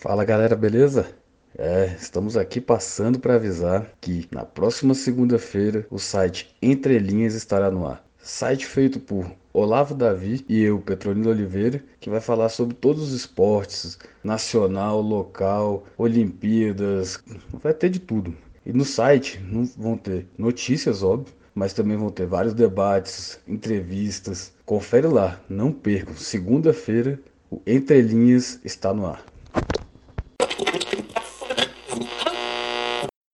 Fala galera, beleza? É, estamos aqui passando para avisar que na próxima segunda-feira o site Entre Linhas estará no ar. Site feito por Olavo Davi e eu, Petronilo Oliveira, que vai falar sobre todos os esportes, nacional, local, Olimpíadas, vai ter de tudo. E no site não vão ter notícias, óbvio, mas também vão ter vários debates, entrevistas. Confere lá, não percam. Segunda-feira, o Entre Linhas está no ar.